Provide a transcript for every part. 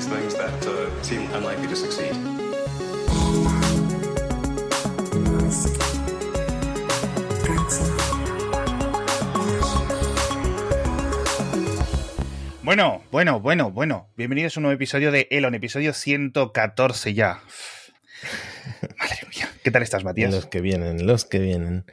these things that uh, seem unlikely to succeed. Bueno, bueno, bueno, bueno. Bienvenidos a un nuevo episodio de Elon, episodio 114 ya. Madre mía. ¿Qué tal estás, Matías? Los que vienen, los que vienen.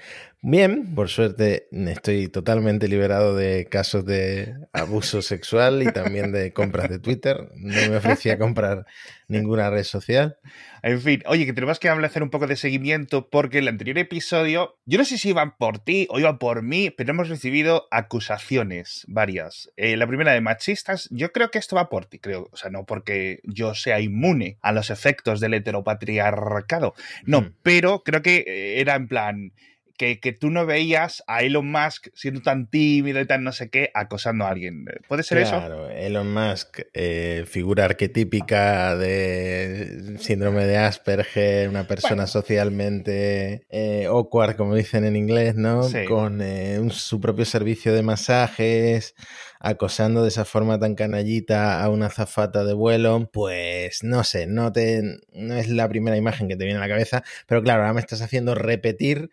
Bien, por suerte estoy totalmente liberado de casos de abuso sexual y también de compras de Twitter. No me ofrecía comprar ninguna red social. En fin, oye, que tenemos que hacer un poco de seguimiento porque el anterior episodio, yo no sé si iban por ti o iban por mí, pero hemos recibido acusaciones varias. Eh, la primera de machistas, yo creo que esto va por ti, creo. O sea, no porque yo sea inmune a los efectos del heteropatriarcado, no, mm. pero creo que eh, era en plan que, que, tú no veías a Elon Musk siendo tan tímido y tan no sé qué, acosando a alguien. ¿Puede ser eso? Claro, Elon Musk, eh, figura arquetípica de síndrome de Asperger, una persona socialmente eh, awkward, como dicen en inglés, ¿no? Con eh, un, su propio servicio de masajes acosando de esa forma tan canallita a una zafata de vuelo, pues no sé, no, te, no es la primera imagen que te viene a la cabeza, pero claro, ahora me estás haciendo repetir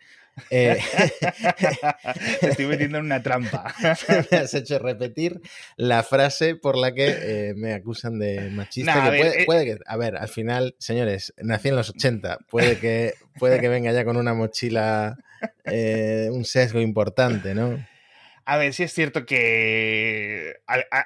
eh, estoy metiendo en una trampa. me has hecho repetir la frase por la que eh, me acusan de machista. Eh, puede, que, a ver, al final, señores, nací en los 80. Puede que, puede que venga ya con una mochila, un sesgo importante, ¿no? A ver, sí es cierto que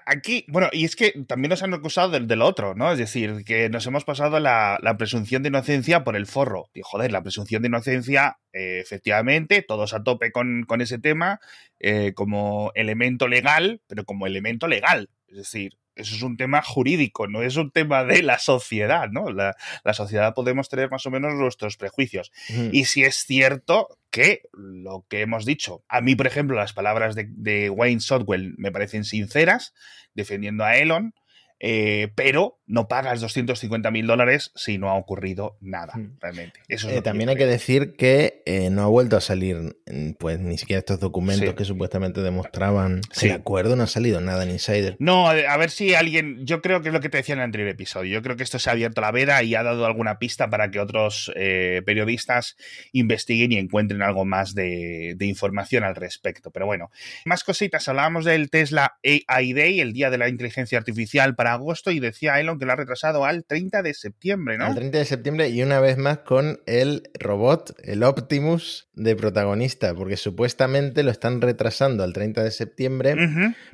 aquí, bueno, y es que también nos han acusado del, del otro, ¿no? Es decir, que nos hemos pasado la, presunción de inocencia por el forro. Y joder, la presunción de inocencia, eh, efectivamente, todos a tope con, ese tema, eh, como elemento legal, pero como elemento legal. Es decir, eso es un tema jurídico, no es un tema de la sociedad, ¿no? La, sociedad podemos tener más o menos nuestros prejuicios. Y si es cierto que lo que hemos dicho, a mí, por ejemplo, las palabras de, de Wayne Sotwell me parecen sinceras, defendiendo a Elon, eh, pero no pagas 250 mil dólares si no ha ocurrido nada, hmm. realmente. Eso eh, también hay que decir que eh, no ha vuelto a salir, mm, pues ni siquiera estos documentos que supuestamente demostraban sí. el acuerdo, no ha salido nada en Insider. No, a ver si alguien, yo creo que es lo que te decía en el anterior episodio, yo creo que esto se ha abierto la veda y ha dado alguna pista para que otros periodistas investiguen y encuentren algo más de, de, información al respecto. Pero bueno, más cositas, hablábamos del Tesla AI Day, el Día de la Inteligencia Artificial para agosto y decía Elon que lo ha retrasado al 30 de septiembre, ¿no? Al 30 de septiembre y una vez más con el robot, el Optimus de protagonista, porque supuestamente lo están retrasando al 30 de septiembre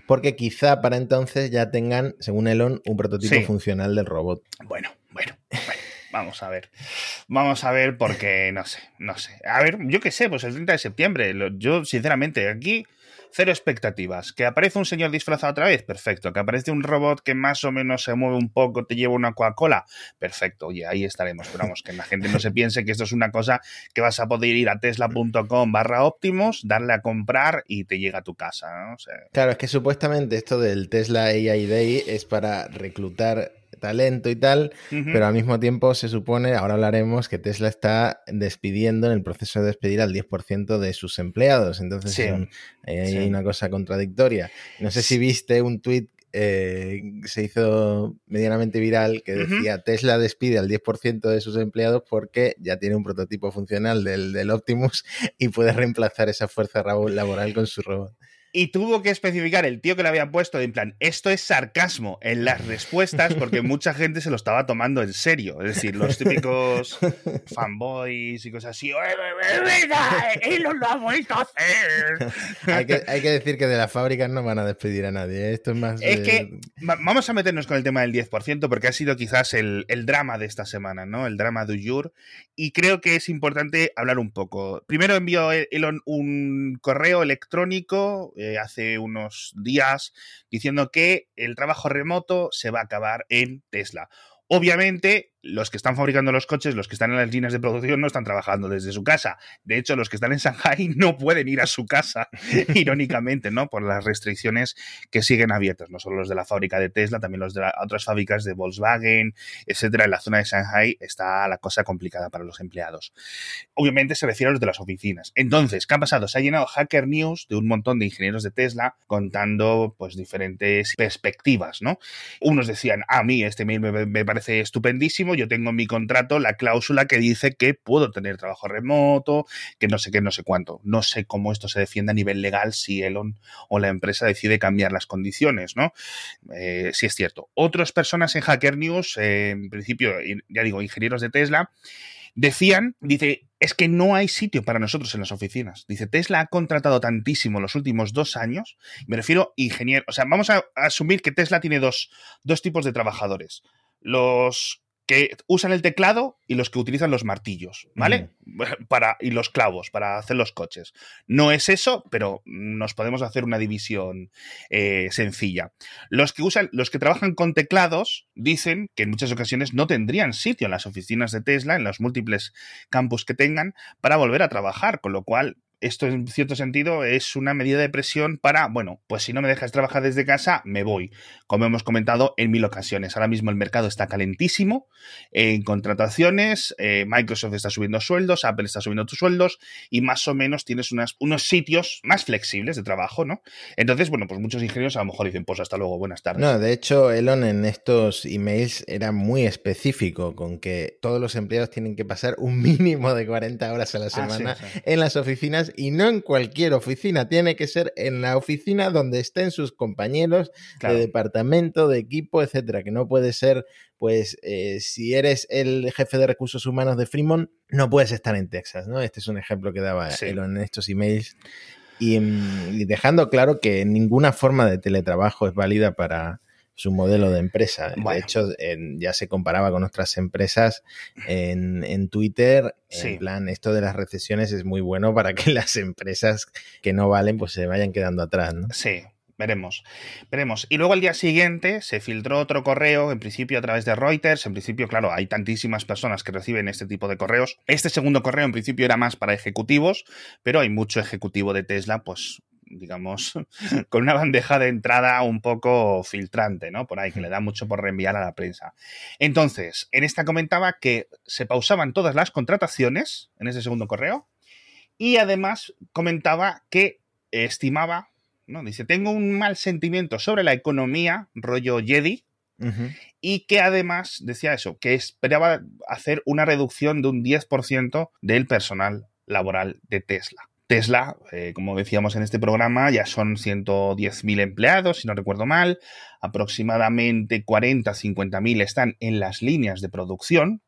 porque quizá para entonces ya tengan, según Elon, un prototipo funcional del robot. Bueno, bueno, bueno. Vamos a ver. Vamos a ver porque no sé, no sé. A ver, yo qué sé, pues el 30 de septiembre. Yo, sinceramente, aquí Cero expectativas. ¿Que aparece un señor disfrazado otra vez? Perfecto. ¿Que aparece un robot que más o menos se mueve un poco, te lleva una Coca-Cola? Perfecto. Oye, ahí estaremos. Pero vamos, que la gente no se piense que esto es una cosa que vas a poder ir a tesla.com barra Optimus, darle a comprar y te llega a tu casa. claro, es que supuestamente esto del Tesla AI Day es para reclutar talento y tal, pero al mismo tiempo se supone, ahora hablaremos, que Tesla está despidiendo en el proceso de despedir al 10% de sus empleados. Entonces hay una cosa contradictoria. No sé si viste un tuit eh, se hizo medianamente viral que decía Tesla despide al 10% de sus empleados porque ya tiene un prototipo funcional del, del Optimus y puede reemplazar esa fuerza laboral con su robot y tuvo que especificar el tío que le había puesto en plan, esto es sarcasmo en las respuestas porque mucha gente se lo estaba tomando en serio. Es decir, los típicos fanboys y cosas así, ¡Él lo ha vuelto a hacer! hay, que, hay que decir que de las fábricas no van a despedir a nadie. ¿eh? Esto es más... Es que vamos a meternos con el tema del 10% porque ha sido quizás el, el drama de esta semana, ¿no? El drama de Uyur. Y creo que es importante hablar un poco. Primero envió Elon un correo electrónico eh, hace unos días diciendo que el trabajo remoto se va a acabar en Tesla. Obviamente, los que están fabricando los coches, los que están en las líneas de producción, no están trabajando desde su casa. De hecho, los que están en Shanghai no pueden ir a su casa, irónicamente, ¿no? Por las restricciones que siguen abiertas, no solo los de la fábrica de Tesla, también los de otras fábricas de Volkswagen, etcétera. En la zona de Shanghai está la cosa complicada para los empleados. Obviamente se refiere a los de las oficinas. Entonces, ¿qué ha pasado? Se ha llenado Hacker News de un montón de ingenieros de Tesla contando, pues, diferentes perspectivas, ¿no? Unos decían, a mí este mail me, me parece estupendísimo, yo tengo en mi contrato la cláusula que dice que puedo tener trabajo remoto, que no sé qué, no sé cuánto. No sé cómo esto se defiende a nivel legal si Elon o la empresa decide cambiar las condiciones, ¿no? Eh, sí es cierto. Otras personas en Hacker News, eh, en principio, ya digo, ingenieros de Tesla, decían, dice, es que no hay sitio para nosotros en las oficinas. Dice, Tesla ha contratado tantísimo los últimos dos años, me refiero ingeniero, o sea, vamos a, asumir que Tesla tiene dos, dos tipos de trabajadores. Los que usan el teclado y los que utilizan los martillos, ¿vale? Para, y los clavos para hacer los coches. No es eso, pero nos podemos hacer una división eh, sencilla. Los que usan, los que trabajan con teclados dicen que en muchas ocasiones no tendrían sitio en las oficinas de Tesla, en los múltiples campus que tengan, para volver a trabajar, con lo cual esto en cierto sentido es una medida de presión para, bueno, pues si no me dejas trabajar desde casa, me voy. Como hemos comentado en mil ocasiones, ahora mismo el mercado está calentísimo en contrataciones, eh, Microsoft está subiendo sueldos, Apple está subiendo tus sueldos y más o menos tienes unas, unos sitios más flexibles de trabajo, ¿no? Entonces, bueno, pues muchos ingenieros a lo mejor dicen, pues hasta luego, buenas tardes. No, de hecho, Elon en estos emails era muy específico con que todos los empleados tienen que pasar un mínimo de 40 horas a la ah, semana en las oficinas y no en cualquier oficina, tiene que ser en la oficina donde estén sus compañeros de departamento, de equipo, etcétera, que no puede ser, pues, eh, si eres el jefe de recursos humanos de Fremont, no puedes estar en Texas, ¿no? Este es un ejemplo que daba Elon en estos emails. Y, mm, y, dejando claro que ninguna forma de teletrabajo es válida para, su modelo de empresa. De hecho, ya se comparaba con otras empresas en, Twitter. En plan, esto de las recesiones es muy bueno para que las empresas que no valen pues se vayan quedando atrás, ¿no? Sí, Veremos, veremos. Y luego al día siguiente se filtró otro correo, en principio a través de Reuters. En principio, claro, hay tantísimas personas que reciben este tipo de correos. Este segundo correo en principio era más para ejecutivos, pero hay mucho ejecutivo de Tesla, pues digamos, con una bandeja de entrada un poco filtrante, ¿no? Por ahí, que le da mucho por reenviar a la prensa. Entonces, en esta comentaba que se pausaban todas las contrataciones, en ese segundo correo, y además comentaba que estimaba, ¿no? Dice, tengo un mal sentimiento sobre la economía, rollo Jedi, y que además decía eso, que esperaba hacer una reducción de un 10% del personal laboral de Tesla. Tesla, eh, como decíamos en este programa, ya son 110.000 empleados, si no recuerdo mal, aproximadamente 40, 50.000 están en las líneas de producción.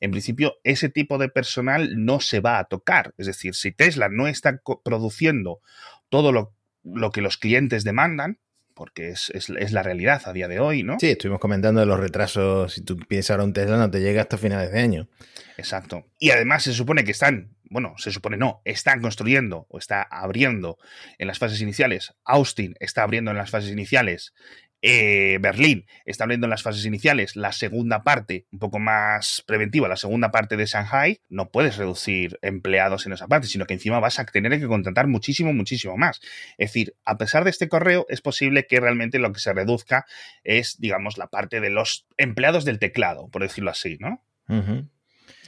En principio, ese tipo de personal no se va a tocar. Es decir, si Tesla no está produciendo todo lo, lo que los clientes demandan, porque es, es, la realidad a día de hoy, ¿no? Sí, estuvimos comentando de los retrasos. Si tú piensas ahora un Tesla, no te llega hasta finales de año. Exacto. Y además se supone que están, bueno, se supone no, están construyendo o está abriendo en las fases iniciales. Austin está abriendo en las fases iniciales eh, Berlín está abriendo en las fases iniciales la segunda parte, un poco más preventiva, la segunda parte de Shanghai, no puedes reducir empleados en esa parte, sino que encima vas a tener que contratar muchísimo, muchísimo más. Es decir, a pesar de este correo, es posible que realmente lo que se reduzca es, digamos, la parte de los empleados del teclado, por decirlo así, ¿no?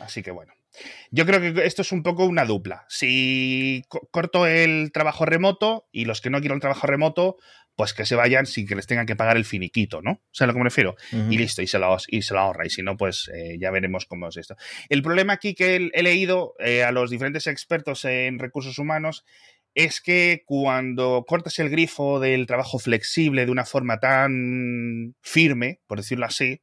Así que bueno. Yo creo que esto es un poco una dupla. Si corto el trabajo remoto y los que no quieren el trabajo remoto, pues que se vayan sin que les tengan que pagar el finiquito, ¿no? ¿Sabes a lo que me refiero? Y listo, y se, lo, y se lo ahorra. Y si no, pues eh, ya veremos cómo es esto. El problema aquí que he, leído eh, a los diferentes expertos en recursos humanos es que cuando cortas el grifo del trabajo flexible de una forma tan firme, por decirlo así,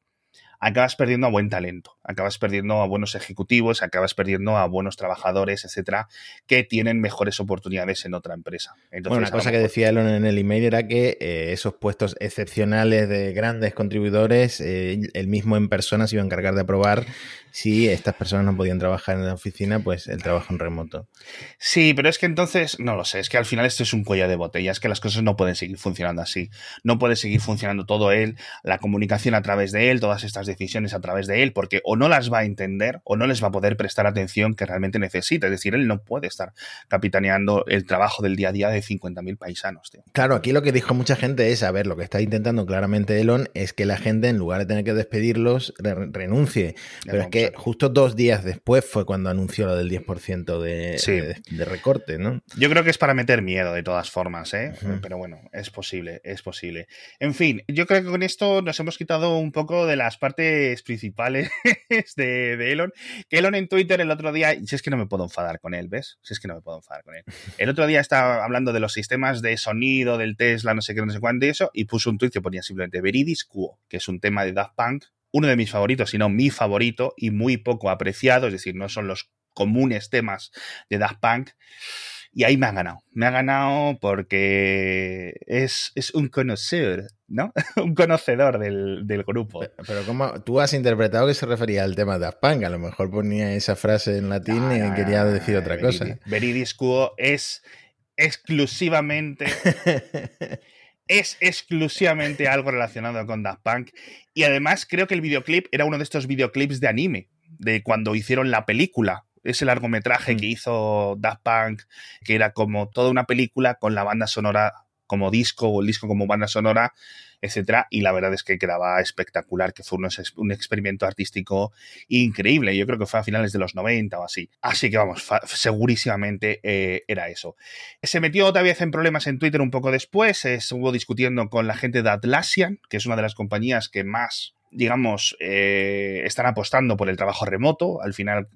acabas perdiendo a buen talento, acabas perdiendo a buenos ejecutivos, acabas perdiendo a buenos trabajadores, etcétera, que tienen mejores oportunidades en otra empresa. bueno, una cosa que decía Elon en el email era que eh, esos puestos excepcionales de grandes contribuidores, eh, él mismo en persona se iba a encargar de aprobar si estas personas no podían trabajar en la oficina, pues el trabajo en remoto. Sí, pero es que entonces, no lo sé, es que al final esto es un cuello de botella, es que las cosas no pueden seguir funcionando así. No puede seguir funcionando todo él, la comunicación a través de él, todas estas decisiones a través de él, porque o no las va a entender o no les va a poder prestar atención que realmente necesita. Es decir, él no puede estar capitaneando el trabajo del día a día de 50.000 paisanos. Tío. Claro, aquí lo que dijo mucha gente es, a ver, lo que está intentando claramente Elon es que la gente, en lugar de tener que despedirlos, renuncie. Pero es que justo dos días después fue cuando anunció lo del 10% de, de, recorte, ¿no? Yo creo que es para meter miedo de todas formas, ¿eh? Pero bueno, es posible, es posible. En fin, yo creo que con esto nos hemos quitado un poco de las partes principales de, Elon. Que Elon en Twitter el otro día, si es que no me puedo enfadar con él, ¿ves? Si es que no me puedo enfadar con él. El otro día estaba hablando de los sistemas de sonido del Tesla, no sé qué, no sé cuánto y eso, y puso un tweet que ponía simplemente Veridis Quo, que es un tema de Daft Punk, uno de mis favoritos, sino mi favorito y muy poco apreciado, es decir, no son los comunes temas de Daft Punk. Y ahí me ha ganado. Me ha ganado porque es, es un conocedor, ¿no? un conocedor del, grupo. Pero, como tú has interpretado que se refería al tema de Daft Punk. A lo mejor ponía esa frase en latín y quería decir otra cosa. Veridis Quo es exclusivamente es exclusivamente algo relacionado con Daft Punk. Y además creo que el videoclip era uno de estos videoclips de anime, de cuando hicieron la película. Ese largometraje mm. que hizo Daft Punk, que era como toda una película con la banda sonora como disco o el disco como banda sonora, etcétera. Y la verdad es que quedaba espectacular, que fue un, experimento artístico increíble. Yo creo que fue a finales de los 90 o así. Así que vamos, segurísimamente eh, era eso. Se metió otra vez en problemas en Twitter un poco después. estuvo discutiendo con la gente de Atlassian, que es una de las compañías que más digamos, eh, están apostando por el trabajo remoto. Al final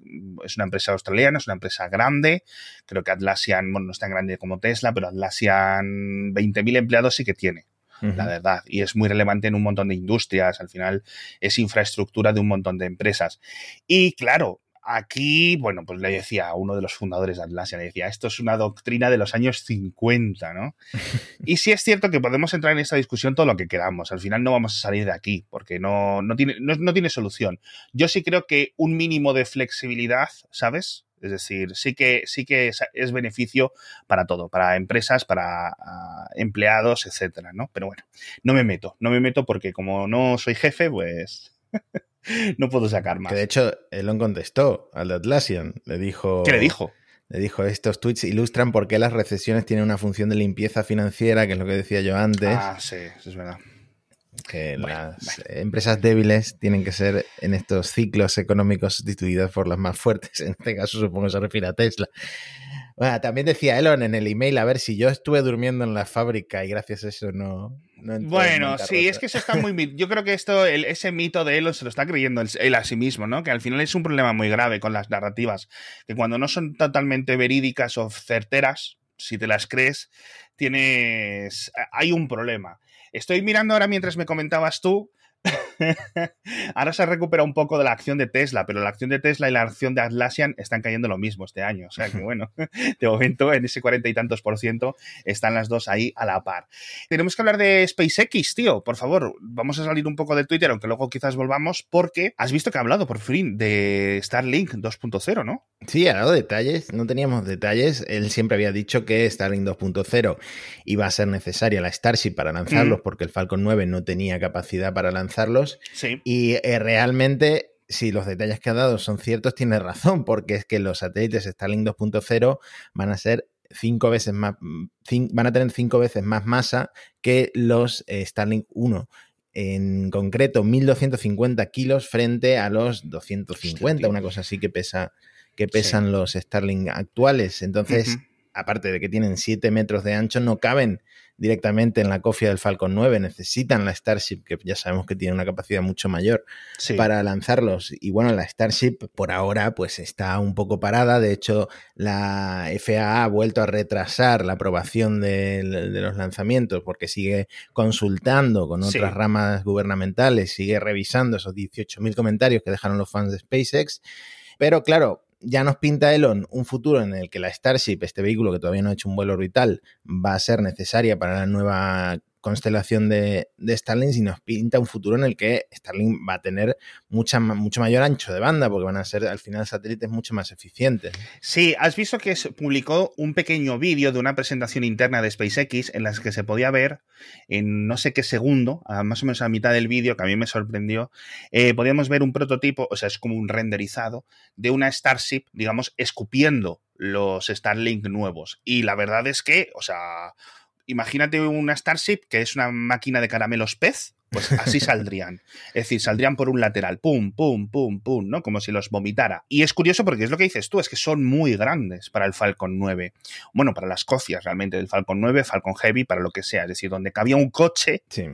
es una empresa australiana, es una empresa grande. Creo que Atlassian, bueno, no es tan grande como Tesla, pero Atlassian 20.000 empleados sí que tiene la verdad. Y es muy relevante en un montón de industrias. Al final es infraestructura de un montón de empresas. Y claro, aquí, bueno, pues le decía a uno de los fundadores de Atlassian, le decía, esto es una doctrina de los años 50, ¿no? y sí es cierto que podemos entrar en esta discusión todo lo que queramos. Al final no vamos a salir de aquí porque no, no, tiene, no tiene solución. Yo sí creo que un mínimo de flexibilidad, ¿sabes? Es decir, sí que, sí que es, beneficio para todo, para empresas, para ah, empleados, etcétera, ¿no? Pero bueno, no me meto, no me meto porque como no soy jefe, pues no puedo sacar más. Que de hecho, Elon contestó al de Atlassian, le dijo... ¿Qué le dijo? Le dijo, estos tweets ilustran por qué las recesiones tienen una función de limpieza financiera, que es lo que decía yo antes. Ah, sí, eso es verdad que las empresas débiles tienen que ser en estos ciclos económicos sustituidas por las más fuertes. En este caso supongo que se refiere a Tesla. Bueno, también decía Elon en el email, a ver si yo estuve durmiendo en la fábrica y gracias a eso no... bueno, sí, es que eso está muy... Yo creo que esto, ese mito de Elon se lo está creyendo él a sí mismo, ¿no? Que al final es un problema muy grave con las narrativas, que cuando no son totalmente verídicas o certeras, si te las crees, tienes... hay un problema. Estoy mirando ahora mientras me comentabas tú Ahora se recupera un poco de la acción de Tesla, pero la acción de Tesla y la acción de Atlassian están cayendo lo mismo este año. O sea que bueno, de momento en ese cuarenta y tantos por ciento están las dos ahí a la par. Tenemos que hablar de SpaceX, tío. Por favor, vamos a salir un poco de Twitter, aunque luego quizás volvamos, porque has visto que ha hablado por fin de Starlink 2.0, ¿no? Sí, ha dado detalles. No teníamos detalles. Él siempre había dicho que Starlink 2.0 iba a ser necesaria la Starship para lanzarlos, mm. porque el Falcon 9 no tenía capacidad para lanzarlos y eh, realmente, si los detalles que ha dado son ciertos, tiene razón, porque es que los satélites Starlink 2.0 van a ser cinco veces más, van a tener cinco veces más masa que los eh, Starlink 1 en concreto 1250 kilos frente a los 250, una cosa así que pesa que pesan los Starlink actuales. Entonces, aparte de que tienen 7 metros de ancho, no caben directamente en la cofia del Falcon 9, necesitan la Starship, que ya sabemos que tiene una capacidad mucho mayor, para lanzarlos. Y bueno, la Starship por ahora pues está un poco parada, de hecho la FAA ha vuelto a retrasar la aprobación de, los lanzamientos porque sigue consultando con otras ramas gubernamentales, sigue revisando esos 18.000 comentarios que dejaron los fans de SpaceX. Pero claro, ya nos pinta Elon un futuro en el que la Starship, este vehículo que todavía no ha hecho un vuelo orbital, va a ser necesaria para la nueva constelación de, Starlink y nos pinta un futuro en el que Starlink va a tener mucha, mucho mayor ancho de banda, porque van a ser al final satélites mucho más eficientes. Sí, has visto que se publicó un pequeño vídeo de una presentación interna de SpaceX en la que se podía ver en no sé qué segundo, más o menos a mitad del vídeo, que a mí me sorprendió, eh, podíamos ver un prototipo, o sea, es como un renderizado de una Starship, digamos, escupiendo los Starlink nuevos. Y la verdad es que, o sea, imagínate una Starship que es una máquina de caramelos pez, pues así saldrían. Es decir, saldrían por un lateral, pum, pum, pum, pum, ¿no? Como si los vomitara. Y es curioso porque es lo que dices tú, es que son muy grandes para el Falcon 9. Bueno, para las cocias realmente del Falcon 9, Falcon Heavy, para lo que sea. Es decir, donde cabía un coche. Sí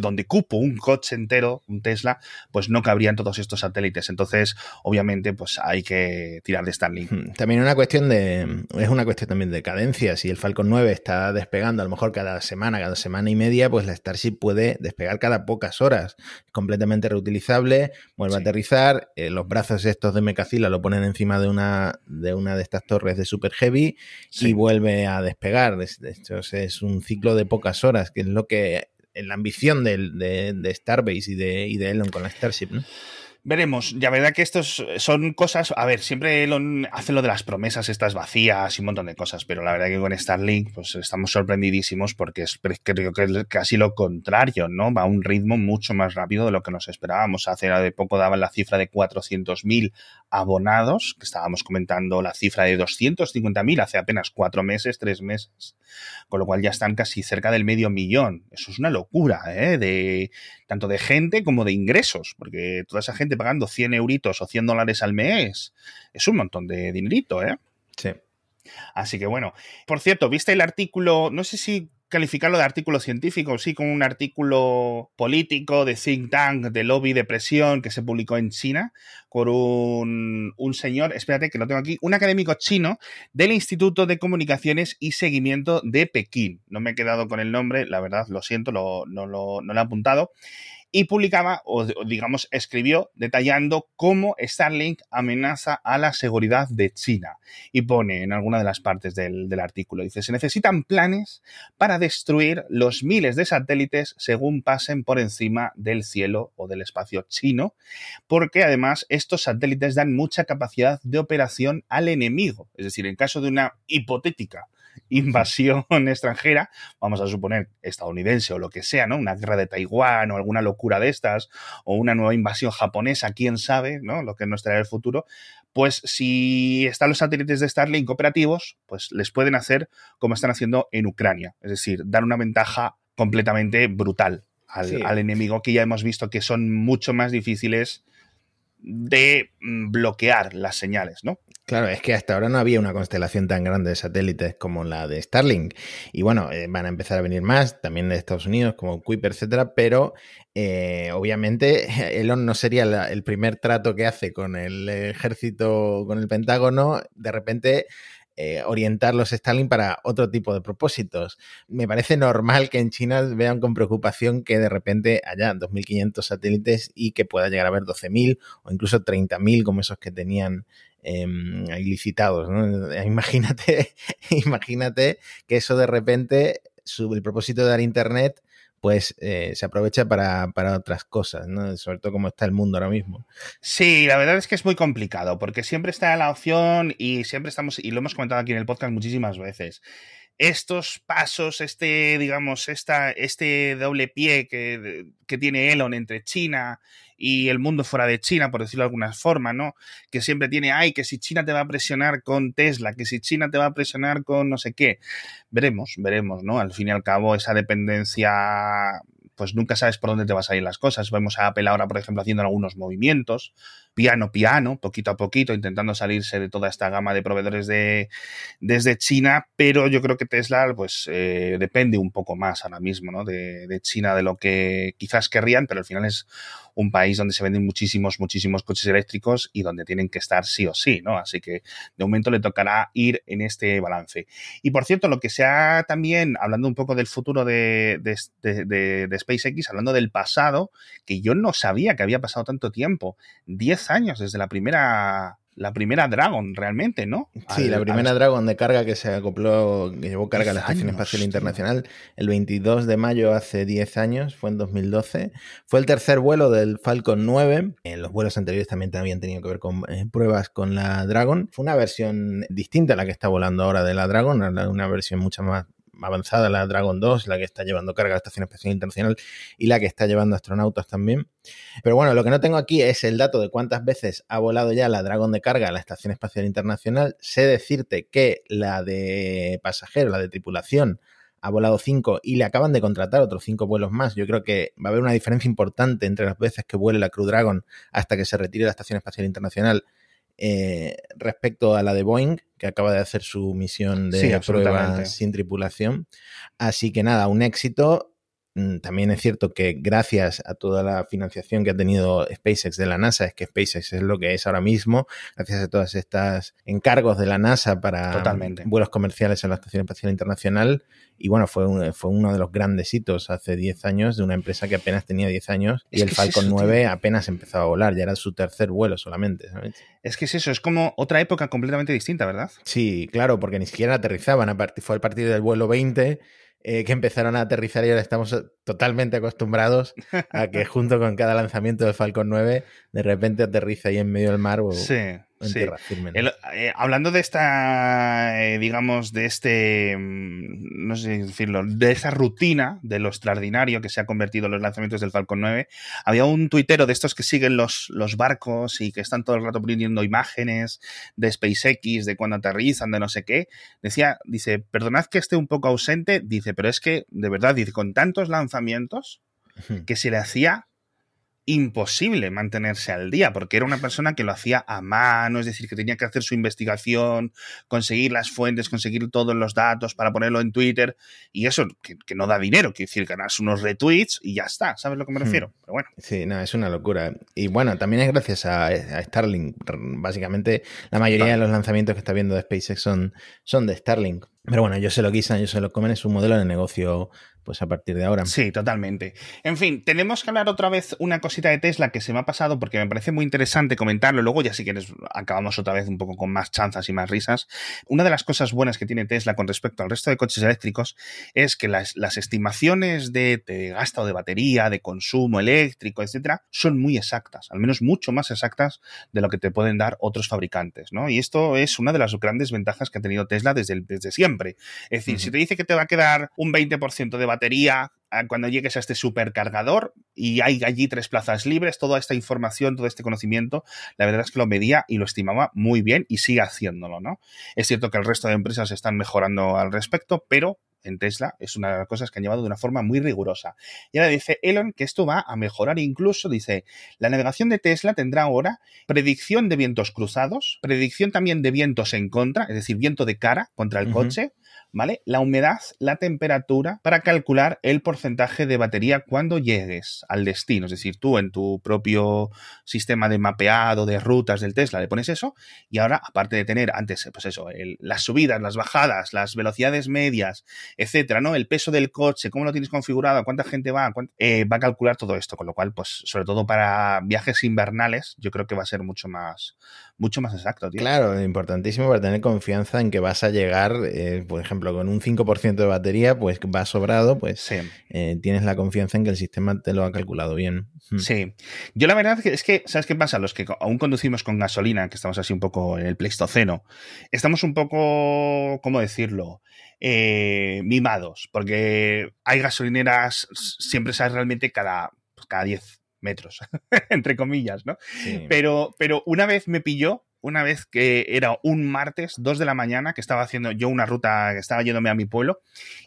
donde cupo un coche entero, un Tesla, pues no cabrían todos estos satélites. Entonces, obviamente, pues hay que tirar de Starlink. Hmm, también una cuestión de. Es una cuestión también de cadencia. Si el Falcon 9 está despegando a lo mejor cada semana, cada semana y media, pues la Starship puede despegar cada pocas horas. Es completamente reutilizable, vuelve a aterrizar. Eh, los brazos estos de Mecacila lo ponen encima de una de una de estas torres de Super Heavy y vuelve a despegar. De hecho, es un ciclo de pocas horas, que es lo que la ambición de, de, Starbase y de, y de Elon con la Starship, ¿no? Veremos, ya verdad que estos son cosas, a ver, siempre Elon hace lo de las promesas estas vacías y un montón de cosas, pero la verdad que con Starlink pues estamos sorprendidísimos porque es, creo que es casi lo contrario, ¿no? Va a un ritmo mucho más rápido de lo que nos esperábamos. Hace de poco daban la cifra de 400.000 abonados, que estábamos comentando la cifra de 250.000 hace apenas cuatro meses, tres meses, con lo cual ya están casi cerca del medio millón. Eso es una locura, ¿eh? De, tanto de gente como de ingresos, porque toda esa gente pagando 100 euritos o 100 dólares al mes es un montón de dinerito, ¿eh? Sí. Así que bueno, por cierto, ¿viste el artículo? No sé si calificarlo de artículo científico, sí, como un artículo político de think tank, de lobby de presión que se publicó en China por un, un, señor, espérate que lo tengo aquí, un académico chino del Instituto de Comunicaciones y Seguimiento de Pekín. No me he quedado con el nombre, la verdad, lo siento, lo, no, lo, no lo he apuntado y publicaba, o digamos, escribió detallando cómo Starlink amenaza a la seguridad de China. Y pone en alguna de las partes del, artículo, dice, se necesitan planes para destruir los miles de satélites según pasen por encima del cielo o del espacio chino, porque además estos satélites dan mucha capacidad de operación al enemigo. Es decir, en caso de una hipotética invasión extranjera, vamos a suponer estadounidense o lo que sea, ¿no? Una guerra de Taiwán o alguna locura de estas, o una nueva invasión japonesa, quién sabe, ¿no? Lo que nos traerá el futuro, pues si están los satélites de Starlink operativos, pues les pueden hacer como están haciendo en Ucrania, es decir, dar una ventaja completamente brutal al, al enemigo que ya hemos visto que son mucho más difíciles de mm, bloquear las señales, ¿no? Claro, es que hasta ahora no había una constelación tan grande de satélites como la de Starlink. Y bueno, eh, van a empezar a venir más, también de Estados Unidos, como Kuiper, etcétera, pero eh, obviamente Elon no sería el primer trato que hace con el ejército, con el Pentágono, de repente eh, orientar los Starlink para otro tipo de propósitos. Me parece normal que en China vean con preocupación que de repente haya 2.500 satélites y que pueda llegar a haber 12.000 o incluso 30.000 como esos que tenían eh, licitados. Imagínate, imagínate que eso de repente, el propósito de dar Internet pues eh, se aprovecha para, otras cosas, ¿no? Sobre todo como está el mundo ahora mismo. Sí, la verdad es que es muy complicado, porque siempre está la opción y siempre estamos, y lo hemos comentado aquí en el podcast muchísimas veces, estos pasos, este, digamos, esta, este doble pie que, que, tiene Elon entre China y el mundo fuera de China, por decirlo de alguna forma, ¿no? Que siempre tiene, ay, que si China te va a presionar con Tesla, que si China te va a presionar con no sé qué. Veremos, veremos, ¿no? Al fin y al cabo, esa dependencia pues nunca sabes por dónde te vas a ir las cosas. Vemos a Apple ahora, por ejemplo, haciendo algunos movimientos, piano, piano, poquito a poquito, intentando salirse de toda esta gama de proveedores de, desde China, pero yo creo que Tesla, pues, eh, depende un poco más ahora mismo, ¿no? De, de China, de lo que quizás querrían, pero al final es un país donde se venden muchísimos, muchísimos coches eléctricos y donde tienen que estar sí o sí, ¿no? Así que de momento le tocará ir en este balance. Y por cierto, lo que sea también, hablando un poco del futuro de, de, de, SpaceX, hablando del pasado, que yo no sabía que había pasado tanto tiempo, 10 años desde la primera la primera Dragon realmente, ¿no? Sí, la primera Dragon de carga que se acopló, que llevó carga a la Estación Espacial Internacional el 22 de mayo hace 10 años, fue en 2012. Fue el tercer vuelo del Falcon 9. En los vuelos anteriores también habían tenido que ver con eh, pruebas con la Dragon. Fue una versión distinta a la que está volando ahora de la Dragon, una versión mucho más avanzada, la Dragon 2, la que está llevando carga a la Estación Espacial Internacional y la que está llevando astronautas también. Pero bueno, lo que no tengo aquí es el dato de cuántas veces ha volado ya la Dragon de carga a la Estación Espacial Internacional. Sé decirte que la de pasajeros, la de tripulación, ha volado cinco y le acaban de contratar otros cinco vuelos más. Yo creo que va a haber una diferencia importante entre las veces que vuele la Crew Dragon hasta que se retire la Estación Espacial Internacional eh, respecto a la de Boeing, que acaba de hacer su misión de prueba sin tripulación. Así que nada, un éxito. Mm, también es cierto que gracias a toda la financiación que ha tenido SpaceX de la NASA, es que SpaceX es lo que es ahora mismo, gracias a todas estas encargos de la NASA para vuelos comerciales en la Estación Espacial Internacional. Y bueno, fue, fue uno de los grandes hitos hace 10 años de una empresa que apenas tenía 10 años y el Falcon 9 apenas empezaba a volar, ya era su tercer vuelo solamente. Es que es eso, es como otra época completamente distinta, ¿verdad? Sí, claro, porque ni siquiera aterrizaban, fue a partir del vuelo 20 eh, que empezaron a aterrizar y ahora estamos totalmente acostumbrados a que junto con cada lanzamiento del Falcon 9 de repente aterriza ahí en medio del mar o, sí. Eh, hablando de esta, eh, digamos, de este, mm, no sé decirlo, de esa rutina de lo extraordinario que se ha convertido en los lanzamientos del Falcon 9, había un tuitero de estos que siguen los, los barcos y que están todo el rato poniendo imágenes de SpaceX, de cuando aterrizan, de no sé qué. Decía, dice, perdonad que esté un poco ausente, dice, pero es que, de verdad, dice, con tantos lanzamientos que se le hacía imposible mantenerse al día, porque era una persona que lo hacía a mano, es decir, que tenía que hacer su investigación, conseguir las fuentes, conseguir todos los datos para ponerlo en Twitter, y eso que, no da dinero, quiere decir, ganas unos retweets y ya está, ¿sabes a lo que me hmm. refiero? Pero bueno. Sí, no, es una locura. Y bueno, también es gracias a, Starlink. Básicamente, la mayoría de los lanzamientos que está viendo de SpaceX son, son de Starlink. Pero bueno, ellos se lo quisan, ellos se lo comen, es un modelo de negocio pues a partir de ahora. Sí, totalmente. En fin, tenemos que hablar otra vez una cosita de Tesla que se me ha pasado porque me parece muy interesante comentarlo. Luego ya si quieres acabamos otra vez un poco con más chanzas y más risas. Una de las cosas buenas que tiene Tesla con respecto al resto de coches eléctricos es que las, estimaciones de, gasto de batería, de consumo eléctrico, etcétera, son muy exactas, al menos mucho más exactas de lo que te pueden dar otros fabricantes, ¿no? Y esto es una de las grandes ventajas que ha tenido Tesla desde siempre. Es decir, si te dice que te va a quedar un 20% de batería batería cuando llegues a este supercargador y hay allí tres plazas libres, toda esta información, todo este conocimiento, la verdad es que lo medía y lo estimaba muy bien y sigue haciéndolo, ¿no? Es cierto que el resto de empresas están mejorando al respecto, pero en Tesla es una de las cosas que han llevado de una forma muy rigurosa. Y ahora dice Elon que esto va a mejorar incluso, dice, la navegación de Tesla tendrá ahora predicción de vientos cruzados, predicción también de vientos en contra, es decir, viento de cara contra el coche, ¿vale? La humedad, la temperatura, para calcular el porcentaje de batería cuando llegues al destino. Es decir, tú en tu propio sistema de mapeado de rutas del Tesla le pones eso y ahora, aparte de tener antes, pues eso, las subidas, las bajadas, las velocidades medias, etcétera, ¿no? El peso del coche, cómo lo tienes configurado, cuánta gente va, eh, va a calcular todo esto, con lo cual, pues, sobre todo para viajes invernales, yo creo que va a ser mucho más, mucho más exacto, tío. Claro, importantísimo para tener confianza en que vas a llegar, eh, por ejemplo, con un 5% de batería, pues va sobrado, pues eh, tienes la confianza en que el sistema te lo ha calculado bien. Hmm. Sí. Yo la verdad es que, ¿sabes qué pasa? Los que aún conducimos con gasolina, que estamos así un poco en el pleistoceno, estamos un poco, ¿cómo decirlo? Eh, mimados, porque hay gasolineras, siempre sabes realmente cada, pues, cada 10 metros, entre comillas, ¿no? Pero, pero una vez me pilló una vez que era un martes, 2 de la mañana, que estaba haciendo yo una ruta que estaba yéndome a mi pueblo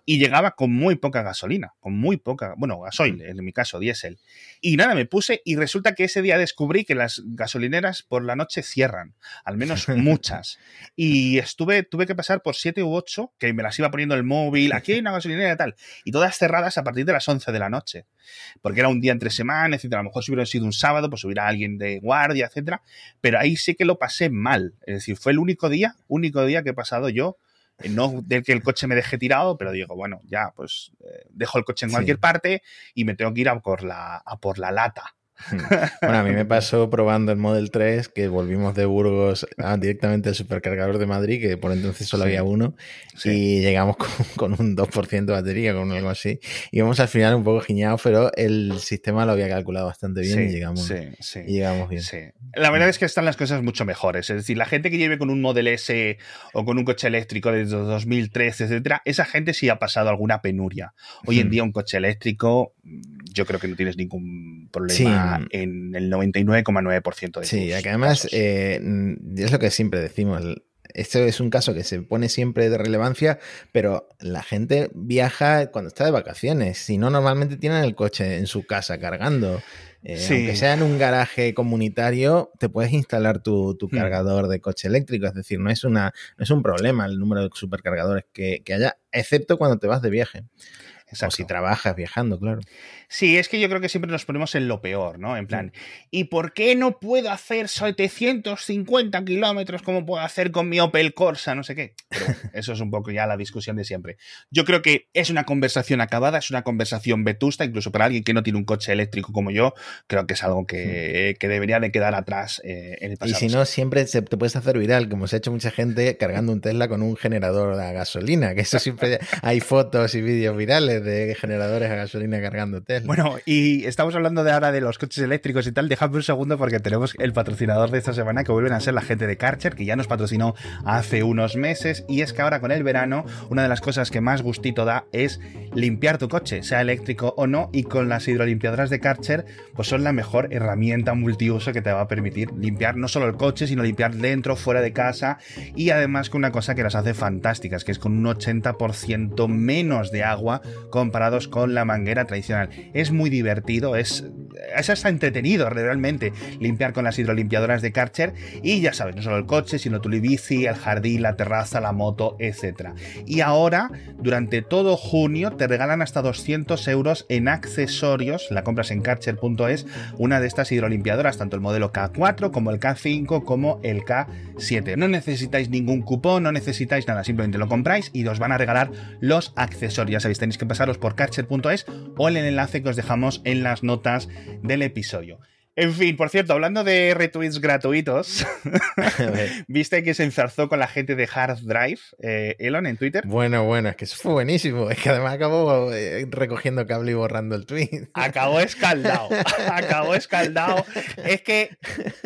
y llegaba con muy poca gasolina, con muy poca, bueno, gasoil, mm. en mi caso, diésel. Y nada, me puse y resulta que ese día descubrí que las gasolineras por la noche cierran, al menos muchas. Y estuve, tuve que pasar por siete u ocho, que me las iba poniendo el móvil, aquí hay una gasolinera y tal, y todas cerradas a partir de las 11 de la noche, porque era un día entre semana, etcétera. A lo mejor si hubiera sido un sábado, pues hubiera alguien de guardia, etcétera. Pero ahí sí que lo pasé mal. Es decir, fue el único día, único día que he pasado yo, eh, no del que el coche me deje tirado, pero digo, bueno, ya, pues eh, dejo el coche en cualquier parte y me tengo que ir a por la, a por la lata. Bueno, a mí me pasó probando el Model 3 que volvimos de Burgos directamente al supercargador de Madrid, que por entonces solo había uno, y llegamos con, un 2% de batería, con algo así. Íbamos al final un poco giñados, pero el sistema lo había calculado bastante bien y, llegamos, y llegamos bien. La verdad es que están las cosas mucho mejores. Es decir, la gente que lleve con un Model S o con un coche eléctrico desde 2013, etcétera, esa gente sí ha pasado alguna penuria. Hoy en hmm. día un coche eléctrico, yo creo que no tienes ningún problema en el 99,9% de Sí, que además eh, es lo que siempre decimos. Esto es un caso que se pone siempre de relevancia, pero la gente viaja cuando está de vacaciones. Si no, normalmente tienen el coche en su casa cargando. Eh, aunque sea en un garaje comunitario, te puedes instalar tu, hmm. cargador de coche eléctrico. Es decir, no es, una, no es un problema el número de supercargadores que, que haya, excepto cuando te vas de viaje. O si trabajas viajando, claro. Sí, es que yo creo que siempre nos ponemos en lo peor, ¿no? En plan, ¿y por qué no puedo hacer 750 kilómetros como puedo hacer con mi Opel Corsa? No sé qué. Pero eso es un poco ya la discusión de siempre. Yo creo que es una conversación acabada, es una conversación vetusta, incluso para alguien que no tiene un coche eléctrico como yo, creo que es algo que, hmm. debería de quedar atrás eh, en el pasado. Y si no, siempre te puedes hacer viral, como se ha hecho mucha gente cargando un Tesla con un generador a gasolina, que eso siempre hay fotos y vídeos virales de generadores a gasolina cargando Tesla. Bueno, y estamos hablando de ahora de los coches eléctricos y tal. Déjame un segundo porque tenemos el patrocinador de esta semana que vuelven a ser la gente de Karcher, que ya nos patrocinó hace unos meses. Y es que ahora con el verano, una de las cosas que más gustito da es limpiar tu coche, sea eléctrico o no. Y con las hidrolimpiadoras de Karcher, pues son la mejor herramienta multiuso que te va a permitir limpiar no solo el coche, sino limpiar dentro, fuera de casa. Y además con una cosa que las hace fantásticas, que es con un 80% menos de agua comparado con la manguera tradicional. Es muy divertido, es, es hasta entretenido realmente limpiar con las hidrolimpiadoras de Karcher y ya sabes, no solo el coche, sino tu bici, el jardín, la terraza, la moto, etc. Y ahora, durante todo junio, te regalan hasta 200 euros en accesorios, la compras en karcher.es, una de estas hidrolimpiadoras, tanto el modelo K4 como el K5 como el K7. No necesitáis ningún cupón, no necesitáis nada, simplemente lo compráis y os van a regalar los accesorios. Ya sabéis, tenéis que por karcher.es o el enlace que os dejamos en las notas del episodio. En fin, por cierto, hablando de retweets gratuitos, ¿viste que se enzarzó con la gente de Hard Drive, eh, Elon, en Twitter? Bueno, bueno, es que eso fue buenísimo. Es que además acabó eh, recogiendo cable y borrando el tweet. Acabó escaldado. acabó escaldado. Es que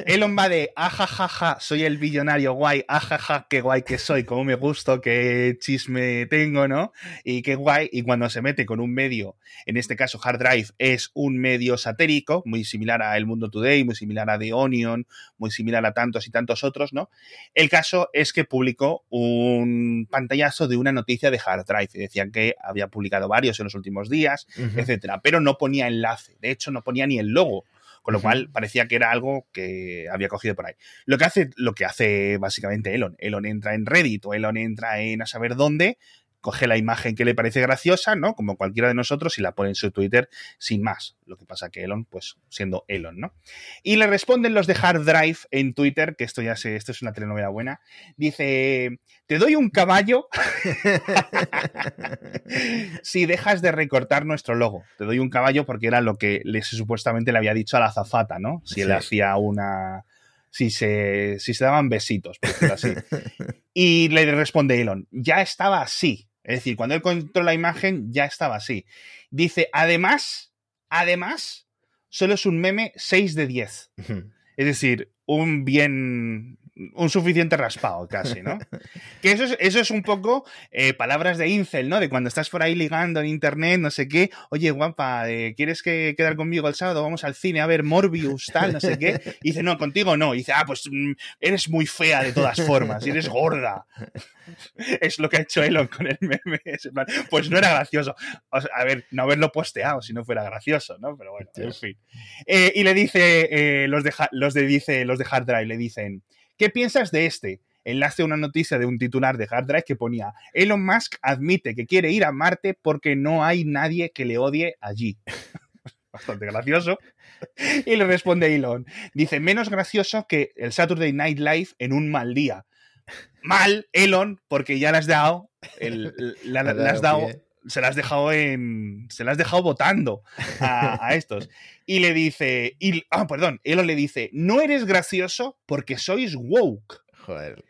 Elon va de ajajaja, soy el billonario guay, ajaja, qué guay que soy, cómo me gusto, qué chisme tengo, ¿no? Y qué guay. Y cuando se mete con un medio, en este caso Hard Drive es un medio satérico, muy similar a El Mundo Today, muy similar a The Onion, muy similar a tantos y tantos otros, ¿no? El caso es que publicó un pantallazo de una noticia de Hard Drive y decían que había publicado varios en los últimos días, etcétera, pero no ponía enlace, de hecho no ponía ni el logo con lo cual parecía que era algo que había cogido por ahí. Lo que hace, lo que hace básicamente Elon, Elon entra en Reddit o Elon entra en a saber dónde, coge la imagen que le parece graciosa, ¿no? Como cualquiera de nosotros y la pone en su Twitter sin más. Lo que pasa que Elon, pues siendo Elon, ¿no? Y le responden los de Hard Drive en Twitter, que esto ya sé, esto es una telenovela buena. Dice, te doy un caballo si dejas de recortar nuestro logo. Te doy un caballo porque era lo que le, supuestamente le había dicho a la zafata, ¿no? Si él hacía una si se, si se daban besitos, por decirlo así. y le responde Elon, ya estaba así. Es decir, cuando él encontró la imagen, ya estaba así. Dice, además, además, solo es un meme 6 de 10. Es decir, un bien un suficiente raspado casi, ¿no? que eso es, eso es un poco eh, palabras de incel, ¿no? De cuando estás por ahí ligando en internet, no sé qué, oye, guapa, eh, ¿quieres que quedar conmigo el sábado? Vamos al cine a ver Morbius, tal, no sé qué. Y dice, no, contigo no. Y dice, ah, pues mm, eres muy fea de todas formas, y eres gorda. es lo que ha hecho Elon con el meme. Pues no era gracioso. a ver, no haberlo posteado si no fuera gracioso, ¿no? Pero bueno, en fin. Eh, y le dice, los, de, los, de, dice, los de Hard Drive le dicen, ¿Qué piensas de este? Enlace a una noticia de un titular de Hard Drive que ponía Elon Musk admite que quiere ir a Marte porque no hay nadie que le odie allí. Bastante gracioso. Y le responde Elon. Dice, menos gracioso que el Saturday Night Live en un mal día. Mal, Elon, porque ya le has dado, le has dado se las has dejado en. Se las has dejado votando a, estos. Y le dice. Y, ah, perdón. Elon le dice: No eres gracioso porque sois woke. Joder.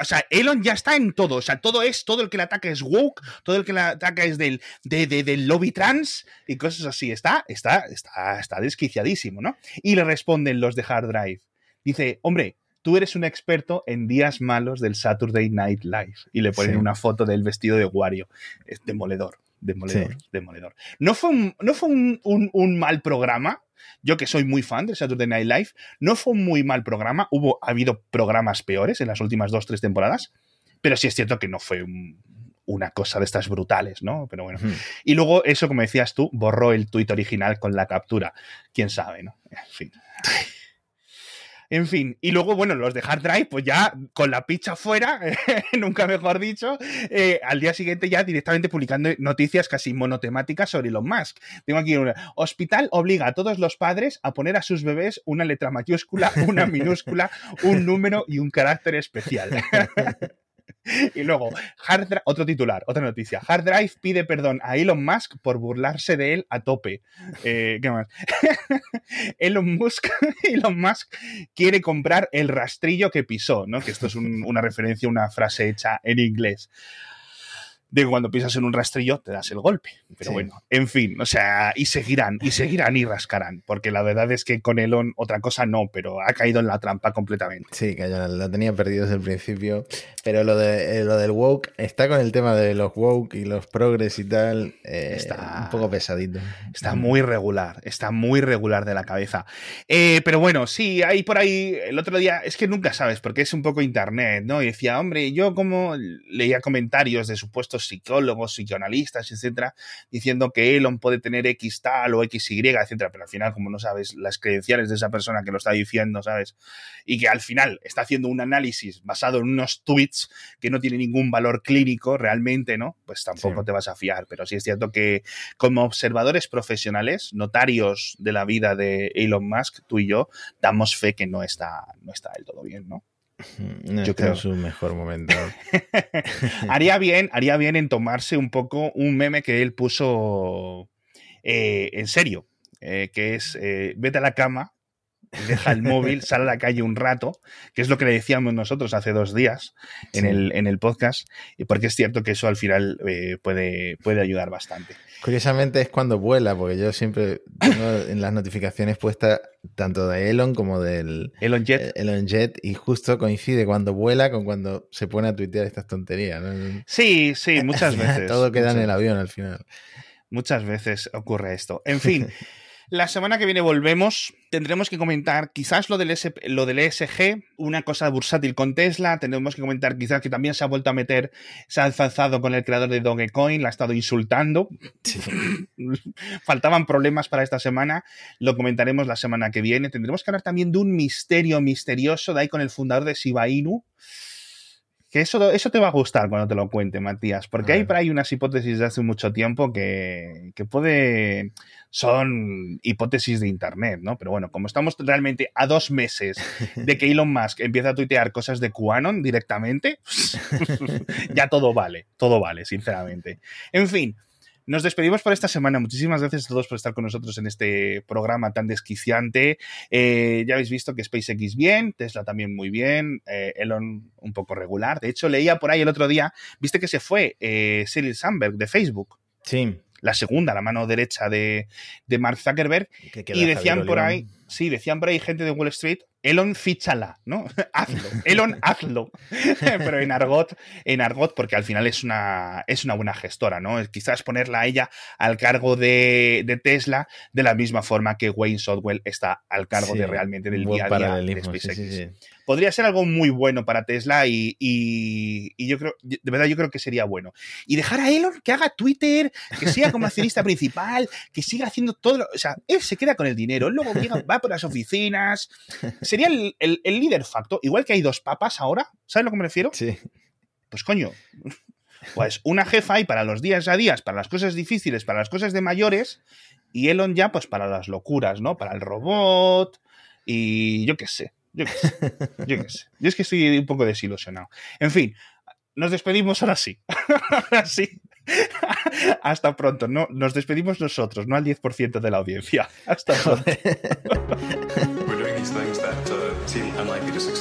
o sea, Elon ya está en todo. O sea, todo es, todo el que le ataca es woke, todo el que le ataca es del, del lobby trans y cosas así. Está, está, está, está desquiciadísimo, ¿no? Y le responden los de Hard Drive. Dice, hombre, tú eres un experto en días malos del Saturday Night Live. Y le ponen una foto del vestido de Wario. Es demoledor, demoledor, demoledor. No fue, un, no fue un, mal programa. Yo que soy muy fan del Saturday Night Live, no fue un muy mal programa. Hubo, ha habido programas peores en las últimas dos, tres temporadas. Pero sí es cierto que no fue una cosa de estas brutales, ¿no? Pero bueno. Y luego eso, como decías tú, borró el tuit original con la captura. Quién sabe, ¿no? En fin. En fin, y luego, bueno, los de Hard Drive, pues ya con la picha fuera, nunca mejor dicho, eh, al día siguiente ya directamente publicando noticias casi monotemáticas sobre Elon Musk. Tengo aquí una. Hospital obliga a todos los padres a poner a sus bebés una letra mayúscula, una minúscula, un número y un carácter especial. Y luego, otro titular, otra noticia. Hard Drive pide perdón a Elon Musk por burlarse de él a tope. Eh, ¿Qué más? Elon Musk, Elon Musk quiere comprar el rastrillo que pisó, ¿no? Que esto es una referencia, una frase hecha en inglés de cuando pisas en un rastrillo te das el golpe. Pero bueno, en fin, o sea, y seguirán, y seguirán y rascarán, porque la verdad es que con Elon otra cosa no, pero ha caído en la trampa completamente. Sí, que ya la tenía perdido desde el principio, pero lo, de, eh, lo del woke está con el tema de los woke y los progres y tal, eh, está un poco pesadito. Está muy regular, está muy regular de la cabeza. Eh, pero bueno, sí, hay por ahí, el otro día, es que nunca sabes, porque es un poco internet, ¿no? Y decía, hombre, yo como leía comentarios de supuestos psicólogos, psicoanalistas, etcétera, diciendo que Elon puede tener X tal o XY, etcétera, pero al final, como no sabes las credenciales de esa persona que lo está diciendo, ¿sabes? Y que al final está haciendo un análisis basado en unos tweets que no tiene ningún valor clínico realmente, ¿no? Pues tampoco te vas a fiar, pero sí es cierto que como observadores profesionales, notarios de la vida de Elon Musk, tú y yo, damos fe que no está, no está del todo bien, ¿no? No Yo creo su mejor momento. haría bien, haría bien en tomarse un poco un meme que él puso eh, en serio, eh, que es eh, vete a la cama, deja el móvil, sale a la calle un rato, que es lo que le decíamos nosotros hace dos días en, el, en el podcast, porque es cierto que eso al final puede, puede ayudar bastante. Curiosamente es cuando vuela, porque yo siempre tengo en las notificaciones puestas tanto de Elon como del Elon Jet. Eh, Elon Jet, y justo coincide cuando vuela con cuando se pone a tuitear estas tonterías. Sí, sí, muchas veces. Todo queda en el avión al final. Muchas veces ocurre esto. En fin. La semana que viene volvemos. Tendremos que comentar quizás lo del, lo del ESG, una cosa bursátil con Tesla. Tendremos que comentar quizás que también se ha vuelto a meter, se ha alzado con el creador de Dogecoin, la ha estado insultando. Faltaban problemas para esta semana. Lo comentaremos la semana que viene. Tendremos que hablar también de un misterio misterioso de ahí con el fundador de Shiba Inu que eso, eso te va a gustar cuando te lo cuente, Matías, porque hay por ahí unas hipótesis de hace mucho tiempo que, que puede. son hipótesis de internet, ¿no? Pero bueno, como estamos realmente a dos meses de que Elon Musk empiece a tuitear cosas de QAnon directamente, ya todo vale, todo vale, sinceramente. En fin. Nos despedimos por esta semana. Muchísimas gracias a todos por estar con nosotros en este programa tan desquiciante. Eh, ya habéis visto que SpaceX bien, Tesla también muy bien, eh, Elon un poco regular. De hecho, leía por ahí el otro día, viste que se fue eh, Sheryl Sandberg de Facebook. Sí. La segunda, la mano derecha de, de Mark Zuckerberg. Y decían por ahí, sí, decían por ahí gente de Wall Street, Elon fichala, ¿no? hazlo, Elon hazlo. Pero en argot, en argot, porque al final es una, es una buena gestora, ¿no? Quizás ponerla a ella al cargo de, de Tesla de la misma forma que Wayne Sotwell está al cargo de realmente del día a día de SpaceX podría ser algo muy bueno para Tesla y, yo creo, de verdad yo creo que sería bueno. Y dejar a Elon que haga Twitter, que sea como accionista principal, que siga haciendo todo, o sea, él se queda con el dinero, luego va por las oficinas, sería el, líder facto, igual que hay dos papas ahora, ¿sabes a lo que me refiero? Sí. Pues coño, pues una jefa ahí para los días a días, para las cosas difíciles, para las cosas de mayores, y Elon ya pues para las locuras, ¿no? Para el robot y yo qué sé. Yo qué sé. Yo sé. Yo es que estoy un poco desilusionado. En fin, nos despedimos ahora sí. ahora sí. Hasta pronto. No, nos despedimos nosotros, no al 10% de la audiencia. Hasta pronto. seem unlikely to succeed.